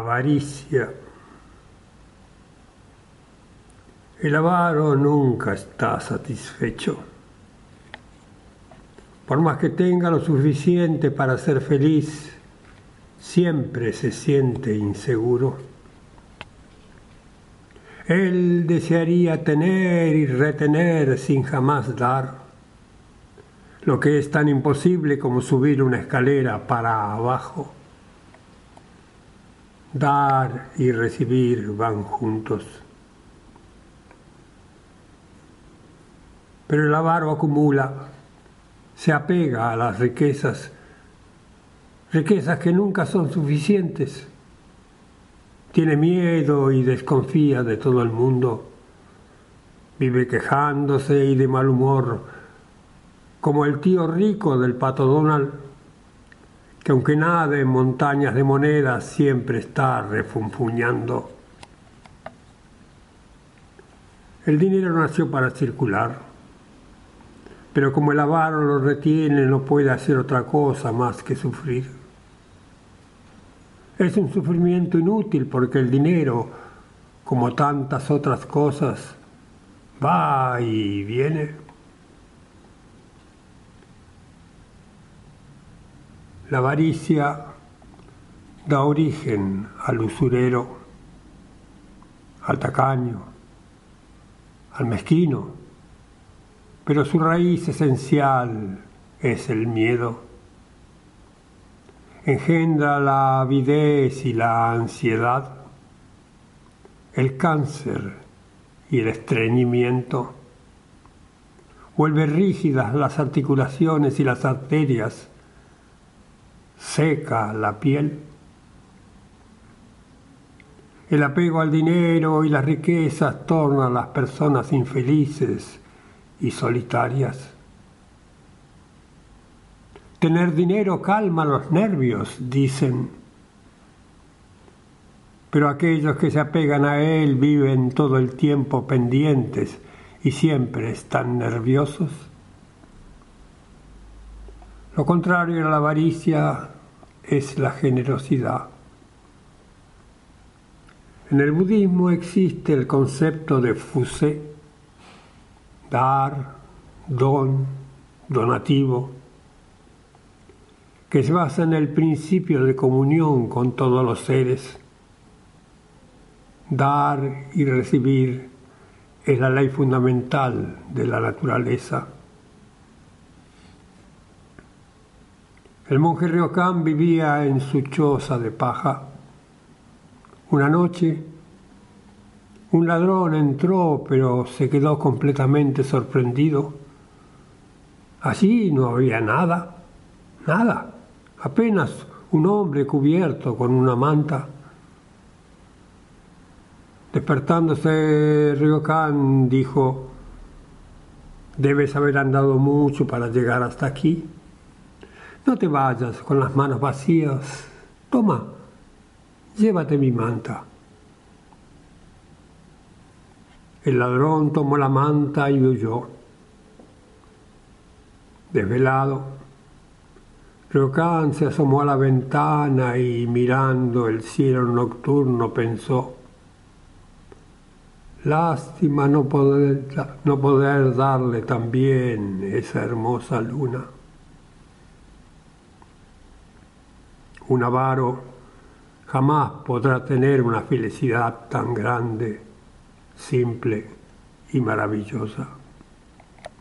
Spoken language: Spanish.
Avaricia. El avaro nunca está satisfecho. Por más que tenga lo suficiente para ser feliz, siempre se siente inseguro. Él desearía tener y retener sin jamás dar, lo que es tan imposible como subir una escalera para abajo. Dar y recibir van juntos. Pero el avaro acumula, se apega a las riquezas, riquezas que nunca son suficientes. Tiene miedo y desconfía de todo el mundo. Vive quejándose y de mal humor, como el tío rico del pato Donald que aunque nade en montañas de monedas siempre está refunfuñando. El dinero nació para circular, pero como el avaro lo retiene no puede hacer otra cosa más que sufrir. Es un sufrimiento inútil porque el dinero, como tantas otras cosas, va y viene. La avaricia da origen al usurero, al tacaño, al mezquino, pero su raíz esencial es el miedo. Engendra la avidez y la ansiedad, el cáncer y el estreñimiento. Vuelve rígidas las articulaciones y las arterias seca la piel. El apego al dinero y las riquezas torna a las personas infelices y solitarias. Tener dinero calma los nervios, dicen. Pero aquellos que se apegan a él viven todo el tiempo pendientes y siempre están nerviosos. Lo contrario a la avaricia es la generosidad. En el budismo existe el concepto de fuse, dar, don, donativo, que se basa en el principio de comunión con todos los seres. Dar y recibir es la ley fundamental de la naturaleza. El monje Ryokan vivía en su choza de paja. Una noche, un ladrón entró, pero se quedó completamente sorprendido. Allí no había nada, nada, apenas un hombre cubierto con una manta. Despertándose, Ryokan dijo, debes haber andado mucho para llegar hasta aquí. No te vayas con las manos vacías. Toma, llévate mi manta. El ladrón tomó la manta y huyó. Desvelado, Ryokan se asomó a la ventana y mirando el cielo nocturno pensó, lástima no poder, no poder darle también esa hermosa luna. Un avaro jamás podrá tener una felicidad tan grande, simple y maravillosa.